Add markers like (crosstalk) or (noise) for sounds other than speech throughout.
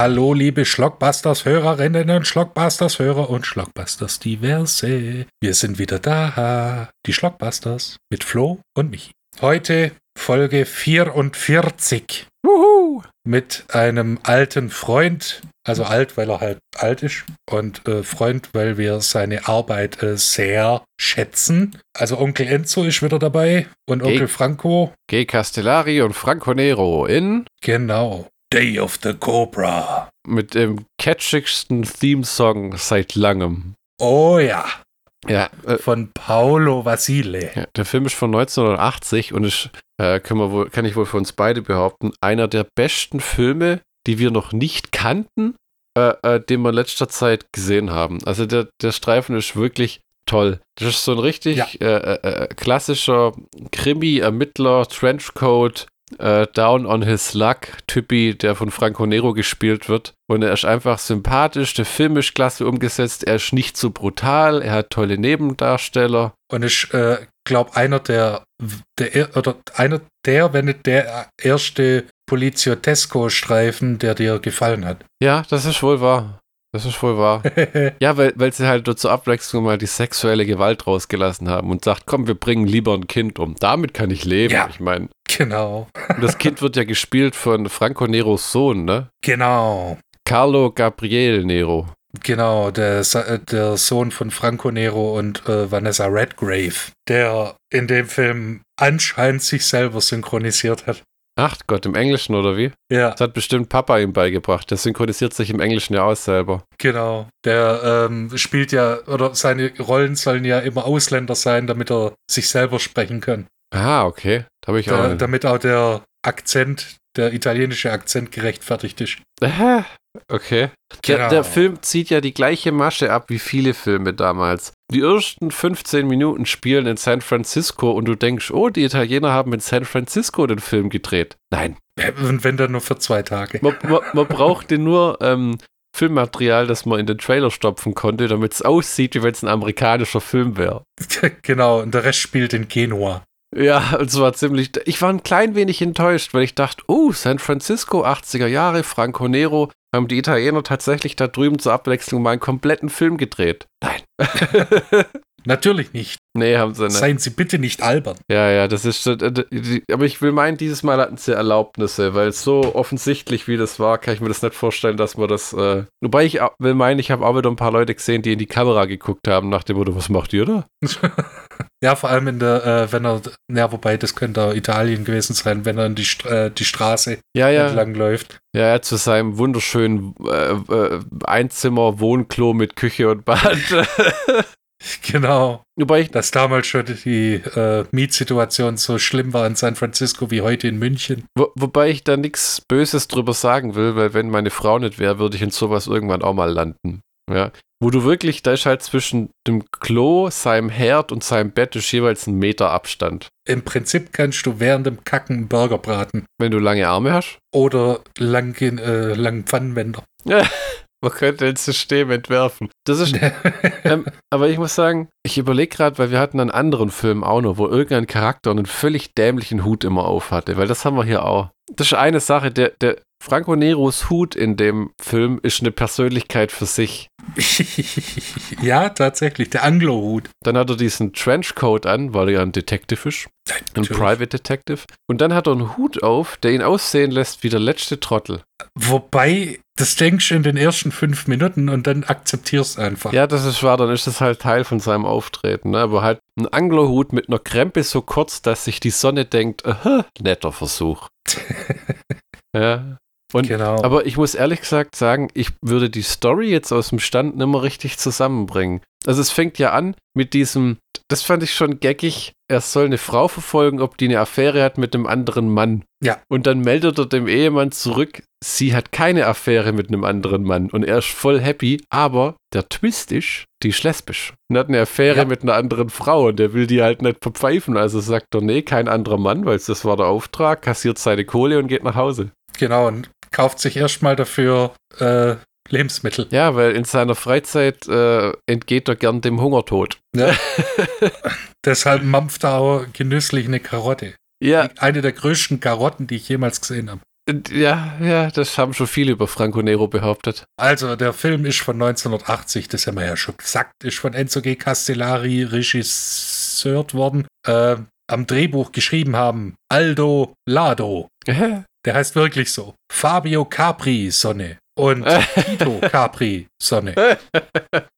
Hallo, liebe Schlockbusters-Hörerinnen und Schlockbusters-Hörer und Schlockbusters diverse. Wir sind wieder da, die Schlockbusters mit Flo und Michi. Heute Folge 44. Wuhu! Mit einem alten Freund, also alt, weil er halt alt ist, und äh, Freund, weil wir seine Arbeit äh, sehr schätzen. Also Onkel Enzo ist wieder dabei und Onkel Hey. Franco. G. Castellari und Franco Nero in Genau. Day of the Cobra. mit dem catchigsten Theme-Song seit langem. Oh ja. Ja, äh, Von Paolo Vasile. ja, der Film ist von 1980 und ist, äh, wohl, kann ich wohl für uns beide behaupten, einer der besten Filme, die wir noch nicht kannten, äh, äh, den wir in letzter Zeit gesehen haben. Also der, der Streifen ist wirklich toll. Das ist so ein richtig Ja. äh, äh, klassischer Krimi-Ermittler, Trenchcoat, äh, Down on his luck Typi, der von Franco Nero gespielt wird. Und er ist einfach sympathisch, der Film ist klasse umgesetzt, er ist nicht so brutal, er hat tolle Nebendarsteller. Und ich äh, glaube, einer der, der, oder einer der, wenn nicht der erste Poliziotesco-Streifen, der dir gefallen hat. Ja, das ist wohl wahr. Das ist wohl wahr. (laughs) Ja, weil, weil sie halt zur Abwechslung mal die sexuelle Gewalt rausgelassen haben und sagt, komm, wir bringen lieber ein Kind um. Damit kann ich leben. Ja. Ich meine, genau. das Kind wird ja gespielt von Franco Neros Sohn, ne? Genau. Carlo Gabriel Nero. Genau, der, äh, der Sohn von Franco Nero und äh, Vanessa Redgrave, der in dem Film anscheinend sich selber synchronisiert hat. Ach Gott, im Englischen oder wie? Ja, Das hat bestimmt Papa ihm beigebracht. Der synchronisiert sich im Englischen ja aus selber. genau. Der ähm, spielt ja, oder seine Rollen sollen ja immer Ausländer sein, damit er sich selber sprechen kann. Ah, okay. Da habe ich auch. Da, nicht. damit auch der Akzent, der italienische Akzent gerechtfertigt ist. Aha, okay. Der, Genau. der Film zieht ja die gleiche Masche ab wie viele Filme damals. Die ersten 15 Minuten spielen in San Francisco und du denkst, oh, die Italiener haben in San Francisco den Film gedreht. Nein, (laughs) Und wenn dann nur für zwei Tage. man, man, man brauchte nur ähm, Filmmaterial, das man in den Trailer stopfen konnte, damit es aussieht, wie wenn es ein amerikanischer Film wäre. (laughs) genau, und der Rest spielt in Genua. Ja, und zwar ziemlich. Ich war ein klein wenig enttäuscht, weil ich dachte, oh, San Francisco, 80er Jahre, Franco Nero, haben die Italiener tatsächlich da drüben zur Abwechslung mal einen kompletten Film gedreht. Nein. (laughs) Natürlich nicht. nee, haben sie nicht. Seien Sie bitte nicht albern. Ja, ja, das ist. äh, Aber ich will meinen, dieses Mal hatten sie Erlaubnisse, weil so offensichtlich wie das war, kann ich mir das nicht vorstellen, dass man das. Äh Wobei ich will meinen, ich habe auch wieder ein paar Leute gesehen, die in die Kamera geguckt haben, nach dem Motto, was macht ihr da? (laughs) ja, vor allem in der, äh, wenn er, ja, wobei das könnte auch Italien gewesen sein, wenn er in die, äh, die Straße Ja, ja. entlang läuft. Ja, ja, zu seinem wunderschönen äh, äh, Einzimmer-Wohnklo mit Küche und Bad. (laughs) Genau. Wobei ich, Dass damals schon die äh, Mietsituation so schlimm war in San Francisco wie heute in München. wo, wobei ich da nichts Böses drüber sagen will, weil wenn meine Frau nicht wäre, würde ich in sowas irgendwann auch mal landen. Ja. Wo du wirklich, da ist halt zwischen dem Klo, seinem Herd und seinem Bett ist jeweils ein Meter Abstand. Im Prinzip kannst du während dem Kacken einen Burger braten. Wenn du lange Arme hast. Oder lang, äh, langen Pfannenwender. (laughs) Man könnte ein System entwerfen. Das ist, (laughs) ähm, aber ich muss sagen, ich überlege gerade, weil wir hatten einen anderen Film auch noch, wo irgendein Charakter einen völlig dämlichen Hut immer auf hatte, weil das haben wir hier auch. Das ist eine Sache, der, der Franco Neros Hut in dem Film ist eine Persönlichkeit für sich. (laughs) ja, tatsächlich. Der Anglo-Hut. Dann hat er diesen Trenchcoat an, weil er ja ein Detective ist, ein Natürlich. Private Detective. Und dann hat er einen Hut auf, der ihn aussehen lässt wie der letzte Trottel. Wobei, das denkst du in den ersten fünf Minuten und dann akzeptierst einfach. Ja, das ist wahr, dann ist das halt Teil von seinem Auftreten. Ne? Aber halt ein Anglerhut mit einer Krempe so kurz, dass sich die Sonne denkt, aha, netter Versuch. (laughs) ja. Und, genau. Aber ich muss ehrlich gesagt sagen, ich würde die Story jetzt aus dem Stand nicht mehr richtig zusammenbringen. Also es fängt ja an mit diesem, das fand ich schon geckig, er soll eine Frau verfolgen, ob die eine Affäre hat mit einem anderen Mann. Ja. Und dann meldet er dem Ehemann zurück, sie hat keine Affäre mit einem anderen Mann. Und er ist voll happy, aber der Twist ist, die ist lesbisch. Und hat eine Affäre Ja. mit einer anderen Frau und der will die halt nicht verpfeifen. Also sagt er, nee, kein anderer Mann, weil das war der Auftrag, kassiert seine Kohle und geht nach Hause. genau, und kauft sich erstmal dafür äh, Lebensmittel. Ja, weil in seiner Freizeit äh, entgeht er gern dem Hungertod. Ja. (laughs) Deshalb mampft er auch genüsslich eine Karotte. Ja, Eine der größten Karotten, die ich jemals gesehen habe. Ja, ja, das haben schon viele über Franco Nero behauptet. Also, der Film ist von 1980, das haben wir ja schon gesagt, ist von Enzo G. Castellari regisseurt worden. Äh, am Drehbuch geschrieben haben Aldo Lado. Der heißt wirklich so. Fabio Capri Sonne und (laughs) Tito Capri Sonne.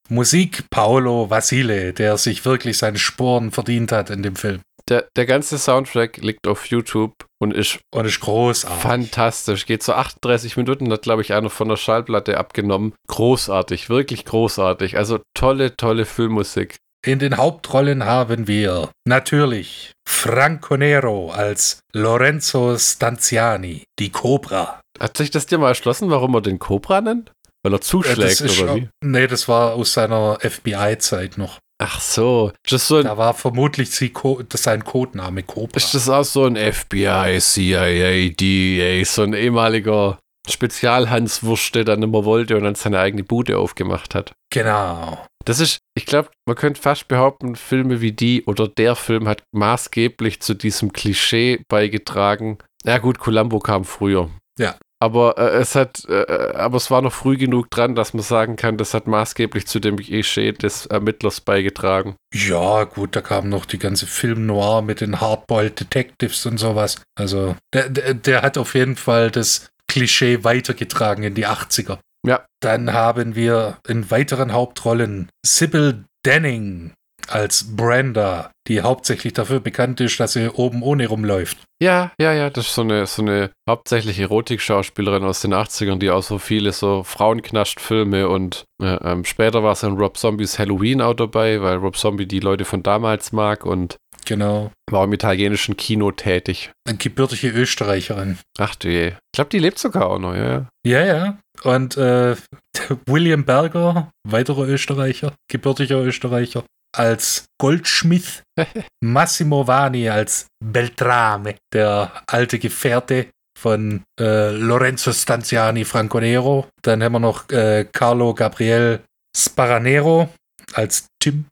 Musik Paolo Vasile, der sich wirklich seine Sporen verdient hat in dem Film. Der, der ganze Soundtrack liegt auf YouTube und ist, und ist großartig. Fantastisch. Geht so 38 Minuten, hat, glaube ich, einer von der Schallplatte abgenommen. Großartig, wirklich großartig. Also tolle, tolle Filmmusik. In den Hauptrollen haben wir natürlich Franco Nero als Lorenzo Stanziani, die Cobra. Hat sich das dir mal erschlossen, warum er den Cobra nennt? Weil er zuschlägt oder schon, wie? Nee, das war aus seiner FBI-Zeit noch. Ach so. So ein, Da war vermutlich sie Co das sein Codename Cobra. ist das auch so ein FBI, CIA, DEA, so ein ehemaliger Spezialhanswurst, der dann immer wollte und dann seine eigene Bude aufgemacht hat? Genau. Das ist, ich glaube, man könnte fast behaupten, Filme wie die oder der Film hat maßgeblich zu diesem Klischee beigetragen. Ja gut, Columbo kam früher. Ja. Aber äh, es hat, äh, aber es war noch früh genug dran, dass man sagen kann, das hat maßgeblich zu dem Klischee des Ermittlers beigetragen. Ja, gut, da kam noch die ganze Film Noir mit den Hardboiled Detectives und sowas. Also, der, der, der hat auf jeden Fall das Klischee weitergetragen in die 80er. Ja. Dann haben wir in weiteren Hauptrollen Sybil Denning als Brenda, die hauptsächlich dafür bekannt ist, dass sie oben ohne rumläuft. Ja, ja, ja, das ist so eine, so eine hauptsächlich Erotik-Schauspielerin aus den 80ern, die auch so viele so Frauenknascht-Filme und äh, ähm, später war es in Rob Zombies Halloween auch dabei, weil Rob Zombie die Leute von damals mag und Genau. war im italienischen Kino tätig. Eine gebürtige Österreicherin. Ach du je. Ich glaube, die lebt sogar auch noch, ja. ja. Ja. Und äh, (laughs) William Berger, weiterer Österreicher, gebürtiger Österreicher, als Goldschmidt. (laughs) Massimo Vani als Beltrame, der alte Gefährte von äh, Lorenzo Stanziani Franco Nero. Dann haben wir noch äh, Carlo Gabriel Sparanero als Tim.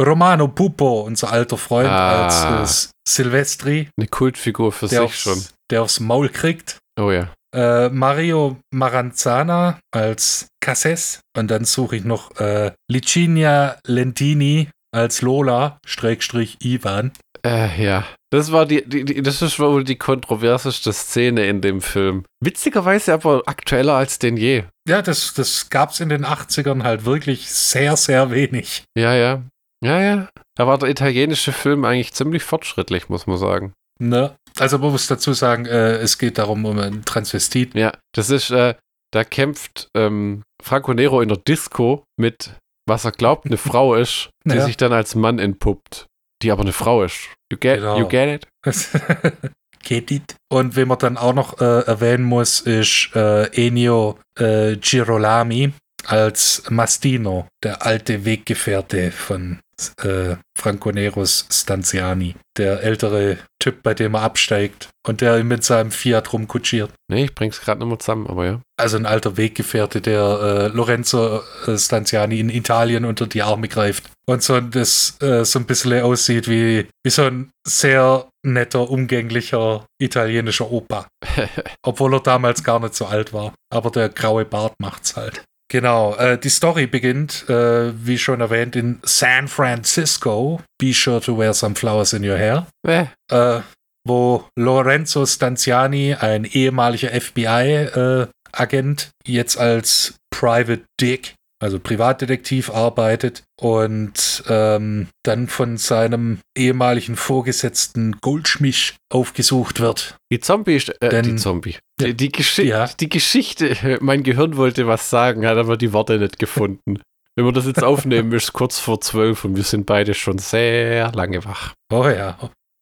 Romano Pupo, unser alter Freund, Ah. als äh, Silvestri, eine Kultfigur für sich aufs, schon. der aufs Maul kriegt. Oh ja. Äh, Mario Maranzana als Casses. Und dann suche ich noch äh, Licinia Lentini als Lola, Schrägstrich Ivan. Äh, ja. Das war die, die, die, das ist wohl die kontroverseste Szene in dem Film. Witzigerweise aber aktueller als denn je. Ja, das, das gab es in den 80ern halt wirklich sehr, sehr wenig. Ja, ja. Ja, ja. Da war der italienische Film eigentlich ziemlich fortschrittlich, muss man sagen. Ne? Also man muss dazu sagen, äh, es geht darum um einen Transvestit. Ja, das ist, äh, da kämpft ähm, Franco Nero in der Disco mit, was er glaubt, eine Frau (laughs) ist, die Ja. sich dann als Mann entpuppt, die aber eine Frau ist. You get, Genau. you get it? (laughs) Geht it. Und wen man dann auch noch äh, erwähnen muss, ist äh, Ennio äh, Girolami als Mastino, der alte Weggefährte von äh, Franco Neros Stanziani. Der ältere Typ, bei dem er absteigt und der ihn mit seinem Fiat rumkutschiert. Nee, ich bring's gerade mehr zusammen, aber ja. Also ein alter Weggefährte, der äh, Lorenzo äh, Stanziani in Italien unter die Arme greift. Und so das äh, so ein bisschen aussieht wie, wie so ein sehr netter, umgänglicher italienischer Opa. (laughs) Obwohl er damals gar nicht so alt war. Aber der graue Bart macht's halt. Genau, äh, die Story beginnt, äh, wie schon erwähnt, in San Francisco. Be sure to wear some flowers in your hair Äh, äh, wo Lorenzo Stanziani, ein ehemaliger FBI-Agent, jetzt als Private Dick, also Privatdetektiv, arbeitet und ähm, dann von seinem ehemaligen Vorgesetzten Goldschmidt aufgesucht wird. die Zombie, ist- äh, Denn- die Zombie. Die, die, Geschi Ja. die Geschichte, (laughs) mein Gehirn wollte was sagen, hat aber die Worte nicht gefunden. (laughs) Wenn wir das jetzt aufnehmen, ist es kurz vor zwölf und wir sind beide schon sehr lange wach. Oh ja.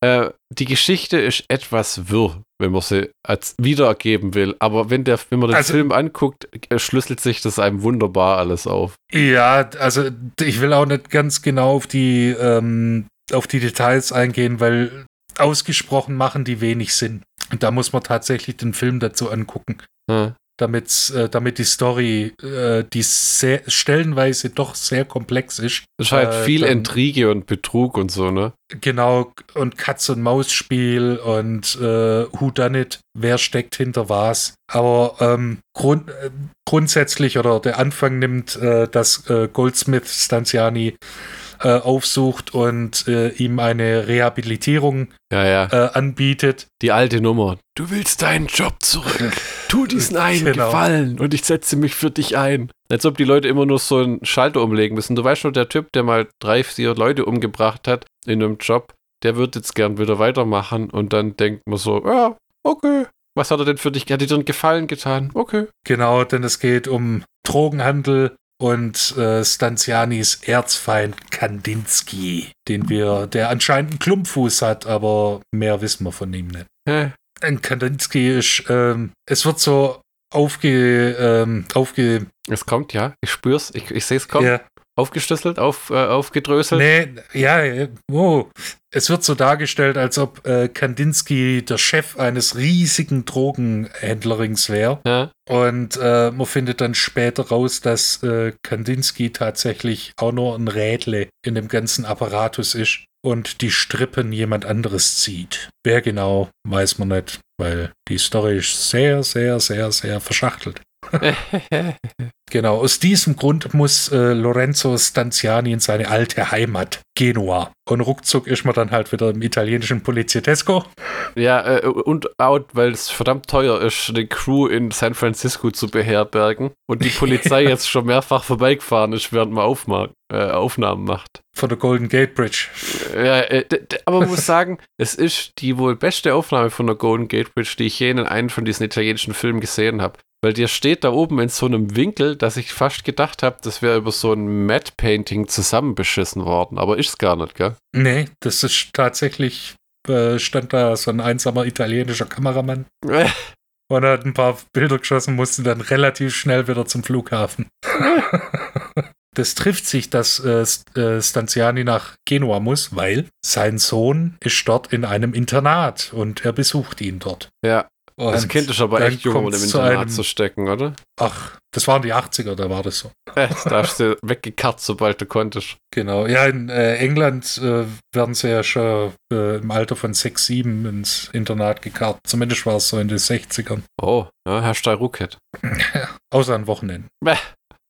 Äh, die Geschichte ist etwas wirr, wenn man sie als wiedergeben will. Aber wenn, der, wenn man den Also- Film anguckt, schlüsselt sich das einem wunderbar alles auf. Ja, also ich will auch nicht ganz genau auf die, ähm, auf die Details eingehen, weil ausgesprochen machen die wenig Sinn. Und da muss man tatsächlich den Film dazu angucken. Ja. Damit, äh, damit die Story, äh, die sehr, stellenweise doch sehr komplex ist. Es ist halt Äh, viel dann- Intrige und Betrug und so, ne? Genau, und Katz-und-Maus-Spiel und äh, Who Done It, wer steckt hinter was. Aber ähm, grund, äh, grundsätzlich oder der Anfang nimmt, äh, dass äh, Goldsmith Stanziani äh, aufsucht und äh, ihm eine Rehabilitierung Ja, ja. äh, anbietet. Die alte Nummer. Du willst deinen Job zurück. (laughs) Tu diesen einen Genau. Gefallen und ich setze mich für dich ein. Als ob die Leute immer nur so einen Schalter umlegen müssen. Du weißt schon, der Typ, der mal drei, vier Leute umgebracht hat in einem Job, der wird jetzt gern wieder weitermachen und dann denkt man so, ja, okay. Was hat er denn für dich? Hat dir einen Gefallen getan? Okay. Genau, denn es geht um Drogenhandel und äh, Stanzianis Erzfeind Kandinsky, den wir, der anscheinend einen Klumpfuß hat, aber mehr wissen wir von ihm nicht. Hä? Ein Kandinsky ist, ähm, es wird so aufge, ähm, aufge, Es kommt, ja. Ich spür's. Ich, ich sehe es kommen. ja, Aufgeschlüsselt, auf, äh, aufgedröselt. nee, ja, oh. Es wird so dargestellt, als ob äh, Kandinsky der Chef eines riesigen Drogenhändlerings wäre. Ja. Und äh, man findet dann später raus, dass äh, Kandinsky tatsächlich auch nur ein Rädle in dem ganzen Apparatus ist und die Strippen jemand anderes zieht. Wer genau, weiß man nicht, weil die Story ist sehr, sehr, sehr, sehr verschachtelt. (laughs) Genau, aus diesem Grund muss äh, Lorenzo Stanziani in seine alte Heimat, Genua. Und ruckzuck ist man dann halt wieder im italienischen Poliziesco. Ja, äh, und out, weil es verdammt teuer ist, eine Crew in San Francisco zu beherbergen und die Polizei (laughs) jetzt schon mehrfach vorbeigefahren ist, während man Aufma äh, Aufnahmen macht. von der Golden Gate Bridge. Ja, äh, aber man muss sagen, (laughs) es ist die wohl beste Aufnahme von der Golden Gate Bridge, die ich je in einem von diesen italienischen Filmen gesehen habe. Weil der steht da oben in so einem Winkel, dass ich fast gedacht habe, das wäre über so ein Matte Painting zusammenbeschissen worden. Aber ist es gar nicht, gell? Nee, das ist tatsächlich, äh, stand da so ein einsamer italienischer Kameramann (laughs) und hat ein paar Bilder geschossen, musste dann relativ schnell wieder zum Flughafen. (laughs) Das trifft sich, dass äh, äh, Stanziani nach Genua muss, weil sein Sohn ist dort in einem Internat und er besucht ihn dort. Ja, Und das Kind ist aber echt jung, um im Internat einem- zu stecken, oder? Ach, das waren die 80er, da war das so. (laughs) Da hast du weggekarrt, sobald du konntest. Genau. Ja, in äh, England äh, werden sie ja schon äh, im Alter von 6, 7 ins Internat gekarrt. Zumindest war es so in den 60ern. Oh, ja, Hashtag Rucket. (laughs) Außer an Wochenenden. Bäh.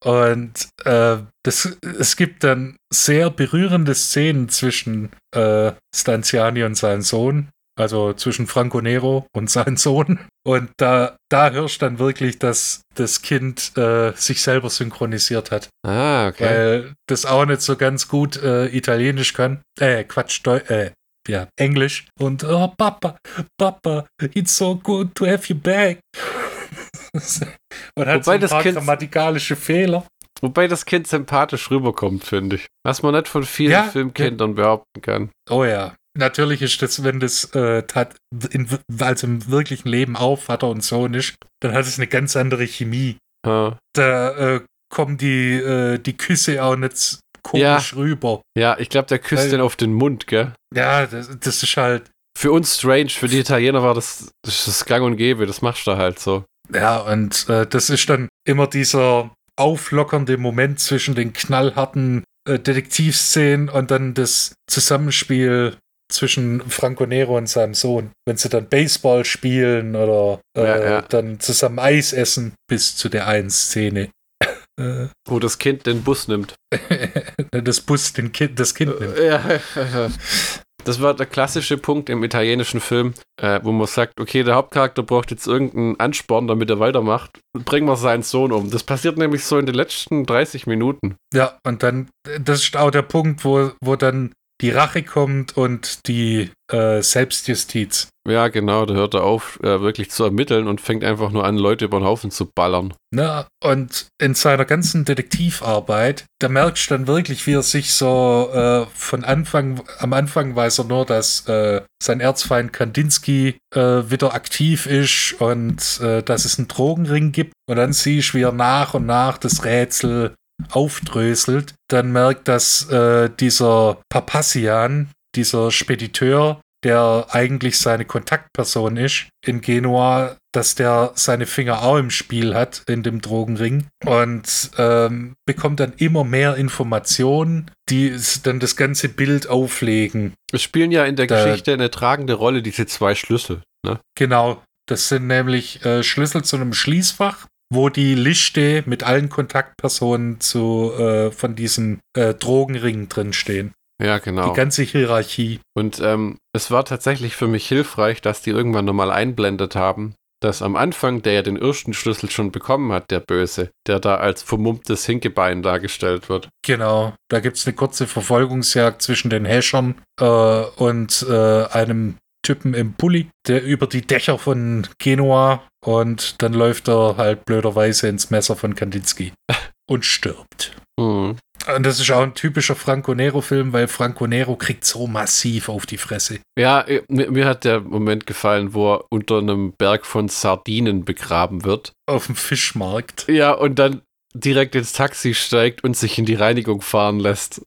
Und äh, das, es gibt dann sehr berührende Szenen zwischen äh, Stanziani und seinem Sohn. Also zwischen Franco Nero und seinem Sohn. Und da, da hörst du dann wirklich, dass das Kind äh, sich selber synchronisiert hat. Ah, okay. weil das auch nicht so ganz gut äh, Italienisch kann. Äh, Quatsch, Deu äh, ja, Englisch. Und, oh, Papa, Papa, it's so good to have you back. Und hat so Wobei ein das paar Kind- grammatikalische Fehler. Wobei das Kind sympathisch rüberkommt, finde ich. Was man nicht von vielen Ja, Filmkindern behaupten kann. Oh ja. Natürlich ist das, wenn das äh, tat, in, also im wirklichen Leben auch Vater und Sohn ist, dann hat es eine ganz andere Chemie. Ja. Da äh, kommen die, äh, die Küsse auch nicht komisch rüber. Ja, ich glaube, der küsst Weil- den auf den Mund, gell? Ja, das, das ist halt, Für uns strange, für die Italiener war das, das das Gang und Gäbe, das machst du halt so. Ja, und äh, das ist dann immer dieser auflockernde Moment zwischen den knallharten äh, Detektivszenen und dann das Zusammenspiel zwischen Franco Nero und seinem Sohn. Wenn sie dann Baseball spielen oder äh, Ja, ja. dann zusammen Eis essen, bis zu der einen Szene. (laughs) Äh, Wo das Kind den Bus nimmt. (laughs) das Bus den kind, das Kind nimmt. Ja, das war der klassische Punkt im italienischen Film, äh, wo man sagt, okay, der Hauptcharakter braucht jetzt irgendeinen Ansporn, damit er weitermacht. Bringen wir seinen Sohn um. Das passiert nämlich so in den letzten 30 Minuten. Ja, und dann, das ist auch der Punkt, wo, wo dann die Rache kommt und die äh, Selbstjustiz. Ja, genau, da hört er auf, äh, wirklich zu ermitteln und fängt einfach nur an, Leute über den Haufen zu ballern. Na, und in seiner ganzen Detektivarbeit, da merkst du dann wirklich, wie er sich so äh, von Anfang, am Anfang weiß er nur, dass äh, sein Erzfeind Kandinsky äh, wieder aktiv ist und äh, dass es einen Drogenring gibt. Und dann siehst du, wie er nach und nach das Rätsel aufdröselt. Dann merkt, dass äh, dieser Papassian, dieser Spediteur, der eigentlich seine Kontaktperson ist in Genua, dass der seine Finger auch im Spiel hat in dem Drogenring und ähm, bekommt dann immer mehr Informationen, die dann das ganze Bild auflegen. Es spielen ja in der da, Geschichte eine tragende Rolle diese zwei Schlüssel. Ne? Genau, das sind nämlich äh, Schlüssel zu einem Schließfach, wo die Liste mit allen Kontaktpersonen zu, äh, von diesem äh, Drogenring drinstehen. Ja, genau. Die ganze Hierarchie. Und ähm, es war tatsächlich für mich hilfreich, dass die irgendwann nochmal einblendet haben, dass am Anfang, der ja den ersten Schlüssel schon bekommen hat, der Böse, der da als vermummtes Hinkebein dargestellt wird. Genau, da gibt es eine kurze Verfolgungsjagd zwischen den Häschern äh, und äh, einem Typen im Pulli, der über die Dächer von Genua und dann läuft er halt blöderweise ins Messer von Kandinsky (laughs) und stirbt. Mhm. Und das ist auch ein typischer Franco Nero-Film, weil Franco Nero kriegt so massiv auf die Fresse. Ja, äh, mir, mir, hat der Moment gefallen, wo er unter einem Berg von Sardinen begraben wird. Auf dem Fischmarkt. Ja, und dann direkt ins Taxi steigt und sich in die Reinigung fahren lässt.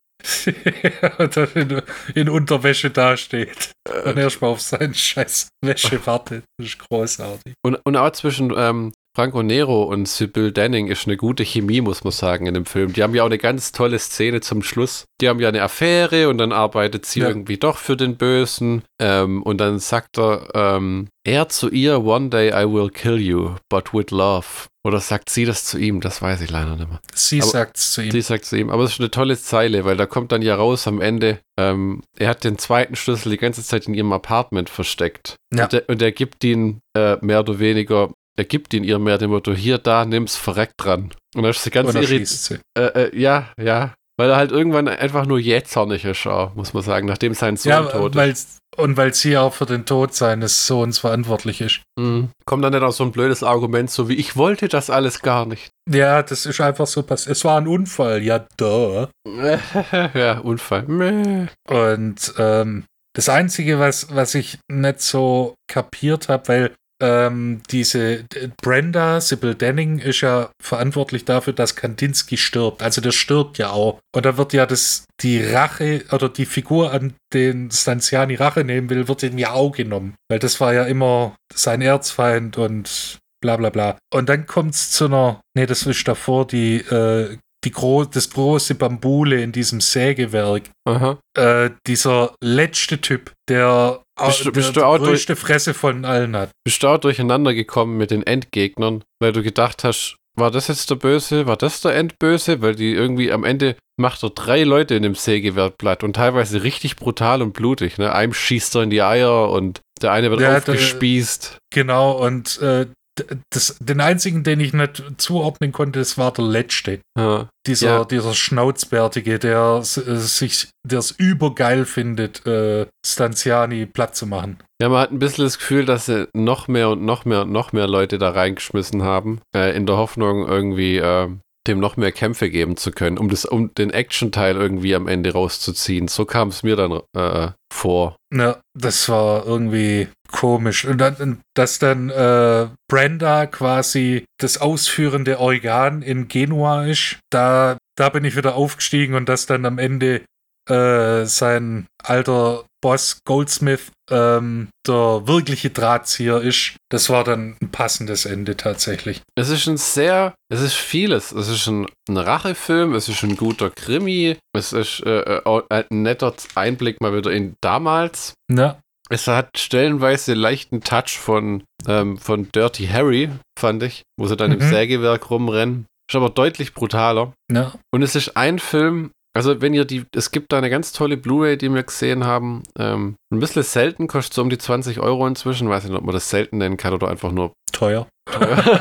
Und (laughs) dann in, in, Unterwäsche dasteht. Äh, und erstmal auf seinen scheiß Wäsche wartet. Das ist großartig. Und, und auch zwischen ähm, Franco Nero und Sibyl Denning ist eine gute Chemie, muss man sagen, in dem Film. Die haben ja auch eine ganz tolle Szene zum Schluss. Die haben ja eine Affäre und dann arbeitet sie ja. irgendwie doch für den Bösen. Ähm, und dann sagt er, ähm, er zu ihr, one day I will kill you, but with love. Oder sagt sie das zu ihm? Das weiß ich leider nicht mehr. Sie sagt es zu ihm. Sie sagt zu ihm. Aber es ist eine tolle Zeile, weil da kommt dann ja raus am Ende, ähm, er hat den zweiten Schlüssel die ganze Zeit in ihrem Apartment versteckt. Ja. Und, er, und er gibt ihn äh, mehr oder weniger er gibt ihn ihr mehr dem Motto, hier, da, nimm's, verreckt dran. Und dann ist sie ganz irritiert. Äh, äh, ja, ja. Weil er halt irgendwann einfach nur jähzornig ist, muss man sagen, nachdem sein Sohn ja, tot ist. Und weil sie auch für den Tod seines Sohns verantwortlich ist. Mhm. Kommt dann nicht auch so ein blödes Argument, so wie ich wollte das alles gar nicht. Ja, das ist einfach so passiert. Es war ein Unfall, ja, da. (laughs) ja, Unfall. Und ähm, das Einzige, was, was ich nicht so kapiert habe, weil ähm, diese Brenda, Sybil Denning, ist ja verantwortlich dafür, dass Kandinsky stirbt. Also der stirbt ja auch. Und da wird ja das, die Rache oder die Figur, an den Stanziani Rache nehmen will, wird ihm ja auch genommen. Weil das war ja immer sein Erzfeind und bla bla bla. Und dann kommt es zu einer, nee, das ist davor, die äh, die gro das große Bambule in diesem Sägewerk. Äh, dieser letzte Typ, der, bist, der bist die größte Fresse von allen hat. Bist du auch durcheinander gekommen mit den Endgegnern, weil du gedacht hast, war das jetzt der Böse, war das der Endböse? Weil die irgendwie am Ende macht er drei Leute in dem Sägewerk platt und teilweise richtig brutal und blutig. Ne? Einem schießt er in die Eier und der eine wird ja, aufgespießt. Der, genau, und äh, das, den einzigen, den ich nicht zuordnen konnte, das war der letzte. Ja. Dieser, ja. dieser Schnauzbärtige, der äh, sich, der es übergeil findet, äh, Stanziani platt zu machen. Ja, man hat ein bisschen das Gefühl, dass sie noch mehr und noch mehr und noch mehr Leute da reingeschmissen haben, äh, in der Hoffnung irgendwie äh, dem noch mehr Kämpfe geben zu können, um das, um den Action-Teil irgendwie am Ende rauszuziehen. So kam es mir dann äh, vor. Ja, das war irgendwie komisch. Und dann, dass dann äh, Brenda quasi das ausführende Organ in Genua ist, da, da bin ich wieder aufgestiegen und dass dann am Ende äh, sein alter Boss Goldsmith ähm, der wirkliche Drahtzieher ist. Das war dann ein passendes Ende tatsächlich. Es ist ein sehr, es ist vieles. Es ist ein, ein Rachefilm, es ist ein guter Krimi, es ist äh, äh ein netter Einblick mal wieder in damals. Ja. Es hat stellenweise leichten Touch von, ähm, von Dirty Harry, fand ich, wo sie dann mhm. im Sägewerk rumrennen. Ist aber deutlich brutaler. Ja. Und es ist ein Film, also wenn ihr die, es gibt da eine ganz tolle Blu-ray, die wir gesehen haben. Ähm, ein bisschen selten, kostet so um die 20 Euro inzwischen. Weiß nicht, ob man das selten nennen kann oder einfach nur teuer. teuer.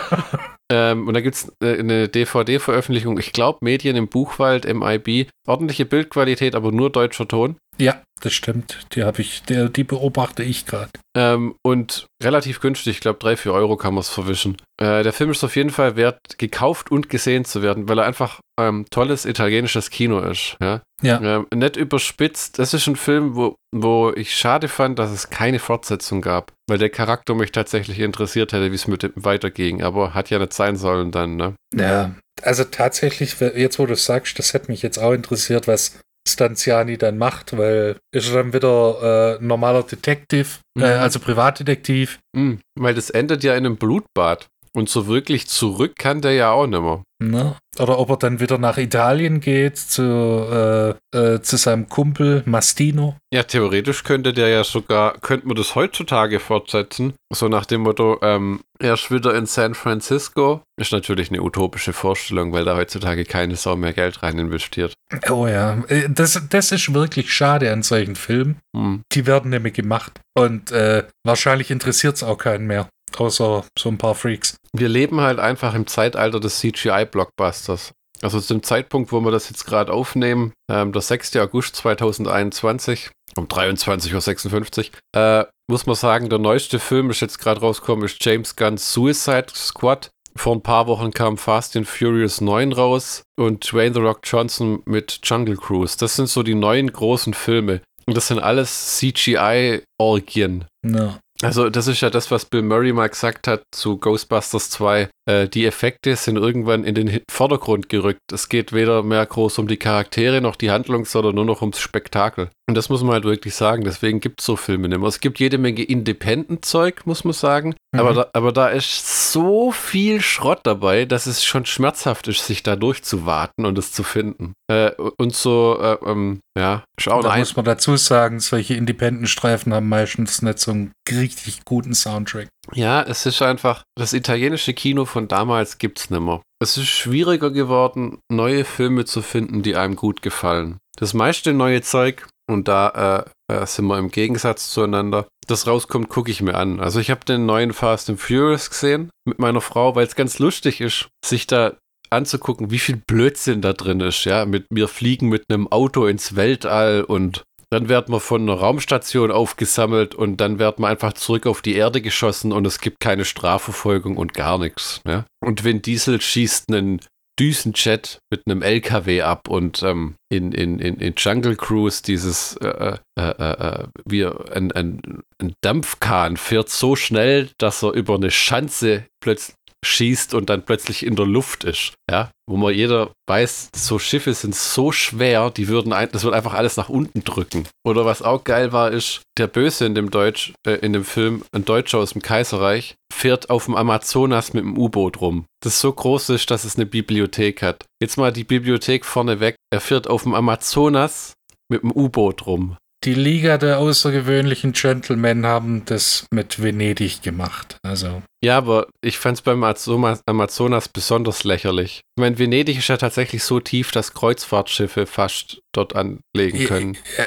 (laughs) ähm, und da gibt es äh, eine DVD-Veröffentlichung, ich glaube Medien im Buchwald, MIB. Ordentliche Bildqualität, aber nur deutscher Ton. Ja, das stimmt. Die habe ich, der, die beobachte ich gerade. Ähm, und relativ günstig, ich glaube, drei, vier Euro kann man es verwischen. Äh, der Film ist auf jeden Fall wert, gekauft und gesehen zu werden, weil er einfach ähm, tolles italienisches Kino ist. Ja. ja. Ähm, nett überspitzt. Das ist ein Film, wo, wo ich schade fand, dass es keine Fortsetzung gab, weil der Charakter mich tatsächlich interessiert hätte, wie es mit dem weiterging. Aber hat ja nicht sein sollen dann, ne? Ja, also tatsächlich, jetzt wo du sagst, das hätte mich jetzt auch interessiert, was Stanziani dann macht, weil ist er dann wieder äh, normaler Detective, Mhm. äh, also Privatdetektiv. Mhm, weil das endet ja in einem Blutbad. Und so wirklich zurück kann der ja auch nimmer. Ne? Oder ob er dann wieder nach Italien geht zu, äh, äh, zu seinem Kumpel Mastino. Ja, theoretisch könnte der ja sogar, könnte man das heutzutage fortsetzen. So nach dem Motto, ähm, er ist wieder in San Francisco. Ist natürlich eine utopische Vorstellung, weil da heutzutage keine Sau mehr Geld rein investiert. Oh ja, äh, das, das ist wirklich schade an solchen Filmen. Hm. Die werden nämlich gemacht. Und äh, wahrscheinlich interessiert es auch keinen mehr. Außer so ein paar Freaks. Wir leben halt einfach im Zeitalter des CGI-Blockbusters. Also zu dem Zeitpunkt, wo wir das jetzt gerade aufnehmen, ähm, der 6. August 2021, um 23.56 Uhr, äh, muss man sagen, der neueste Film ist jetzt gerade rausgekommen, ist James Gunn's Suicide Squad. Vor ein paar Wochen kam Fast and Furious 9 raus und Dwayne The Rock Johnson mit Jungle Cruise. Das sind so die neuen großen Filme. Und das sind alles CGI-Orgien. Ja. Also, das ist ja das, was Bill Murray mal gesagt hat zu Ghostbusters 2. Äh, die Effekte sind irgendwann in den Vordergrund gerückt. Es geht weder mehr groß um die Charaktere noch die Handlung, sondern nur noch ums Spektakel. Und das muss man halt wirklich sagen. Deswegen gibt es so Filme nicht mehr. Es gibt jede Menge Independent-Zeug, muss man sagen. Mhm. Aber, da, aber da ist so viel Schrott dabei, dass es schon schmerzhaft ist, sich da durchzuwarten und es zu finden. Äh, und so, äh, ähm, ja, auch da muss man dazu sagen, solche Independent-Streifen haben meistens nicht so einen richtig guten Soundtrack. Ja, es ist einfach, das italienische Kino von damals gibt's nimmer. Es ist schwieriger geworden, neue Filme zu finden, die einem gut gefallen. Das meiste neue Zeug, und da äh, äh, sind wir im Gegensatz zueinander, das rauskommt, gucke ich mir an. Also ich habe den neuen Fast and Furious gesehen mit meiner Frau, weil es ganz lustig ist, sich da anzugucken, wie viel Blödsinn da drin ist, ja, mit wir fliegen mit einem Auto ins Weltall und dann werden wir von einer Raumstation aufgesammelt und dann werden wir einfach zurück auf die Erde geschossen und es gibt keine Strafverfolgung und gar nichts. Ja? Und Vin Diesel schießt einen Düsenjet mit einem LKW ab und ähm, in, in, in, in Jungle Cruise dieses äh, äh, äh, wie ein, ein, ein Dampfkahn fährt so schnell, dass er über eine Schanze plötzlich schießt und dann plötzlich in der Luft ist. Ja, wo man jeder weiß, so Schiffe sind so schwer, die würden ein, das wird einfach alles nach unten drücken. Oder was auch geil war, ist der Böse in dem Deutsch, äh, in dem Film, ein Deutscher aus dem Kaiserreich, fährt auf dem Amazonas mit dem U-Boot rum. Das so groß ist, dass es eine Bibliothek hat. Jetzt mal die Bibliothek vorne weg. Er fährt auf dem Amazonas mit dem U-Boot rum. Die Liga der außergewöhnlichen Gentlemen haben das mit Venedig gemacht. Also, Ja, aber ich fand es beim Amazonas besonders lächerlich. Ich meine, Venedig ist ja tatsächlich so tief, dass Kreuzfahrtschiffe fast dort anlegen können. äh,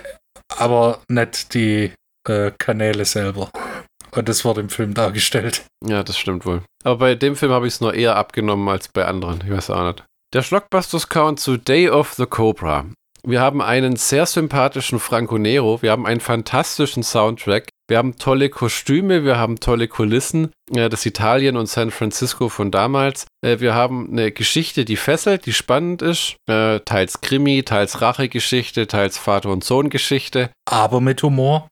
aber nicht die äh, Kanäle selber. Und das wurde im Film dargestellt. Ja, das stimmt wohl. Aber bei dem Film habe ich es nur eher abgenommen als bei anderen. Ich weiß auch nicht. Der Schlockbusters Count zu Day of the Cobra. Wir haben einen sehr sympathischen Franco Nero. Wir haben einen fantastischen Soundtrack. Wir haben tolle Kostüme, wir haben tolle Kulissen. Das Italien und San Francisco von damals. Äh, wir haben eine Geschichte, die fesselt, die spannend ist. Äh, teils Krimi, teils Rachegeschichte, teils Vater- und Sohn-Geschichte. Aber mit Humor.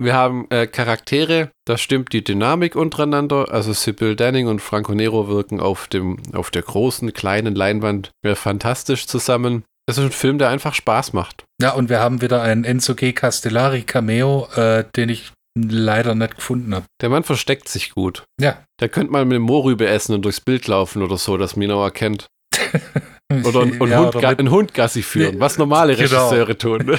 Wir haben äh, Charaktere, da stimmt die Dynamik untereinander. Also Sibyl Danning und Franco Nero wirken auf, dem, auf der großen, kleinen Leinwand äh, fantastisch zusammen. Es ist ein Film, der einfach Spaß macht. Ja, und wir haben wieder einen Enzo G. Castellari Cameo, äh, den ich leider nicht gefunden habe. Der Mann versteckt sich gut. Ja. Der könnte mal mit dem Mohrrübe essen und durchs Bild laufen oder so, dass Minau erkennt. (laughs) Oder einen, einen, Ja, Hund, oder einen Hund Gassi führen, was normale (laughs) genau. Regisseure tun. (laughs)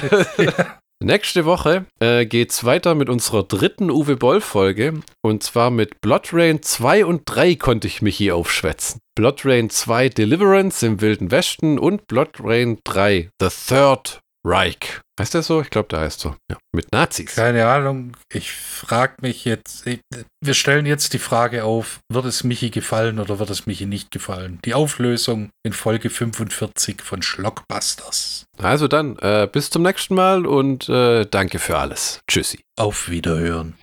Nächste Woche äh, geht's weiter mit unserer dritten Uwe Boll-Folge. Und zwar mit Blood Rain 2 und 3 konnte ich Michi aufschwätzen. Blood Rain 2 Deliverance im Wilden Westen und Blood Rain 3 The Third Reich. Heißt der so? Ich glaube, der heißt so. Ja. Mit Nazis. Keine Ahnung. Ich frage mich jetzt. Ich, wir stellen jetzt die Frage auf: Wird es Michi gefallen oder wird es Michi nicht gefallen? Die Auflösung in Folge 45 von Schlockbusters. Also dann, äh, bis zum nächsten Mal und äh, danke für alles. Tschüssi. Auf Wiederhören.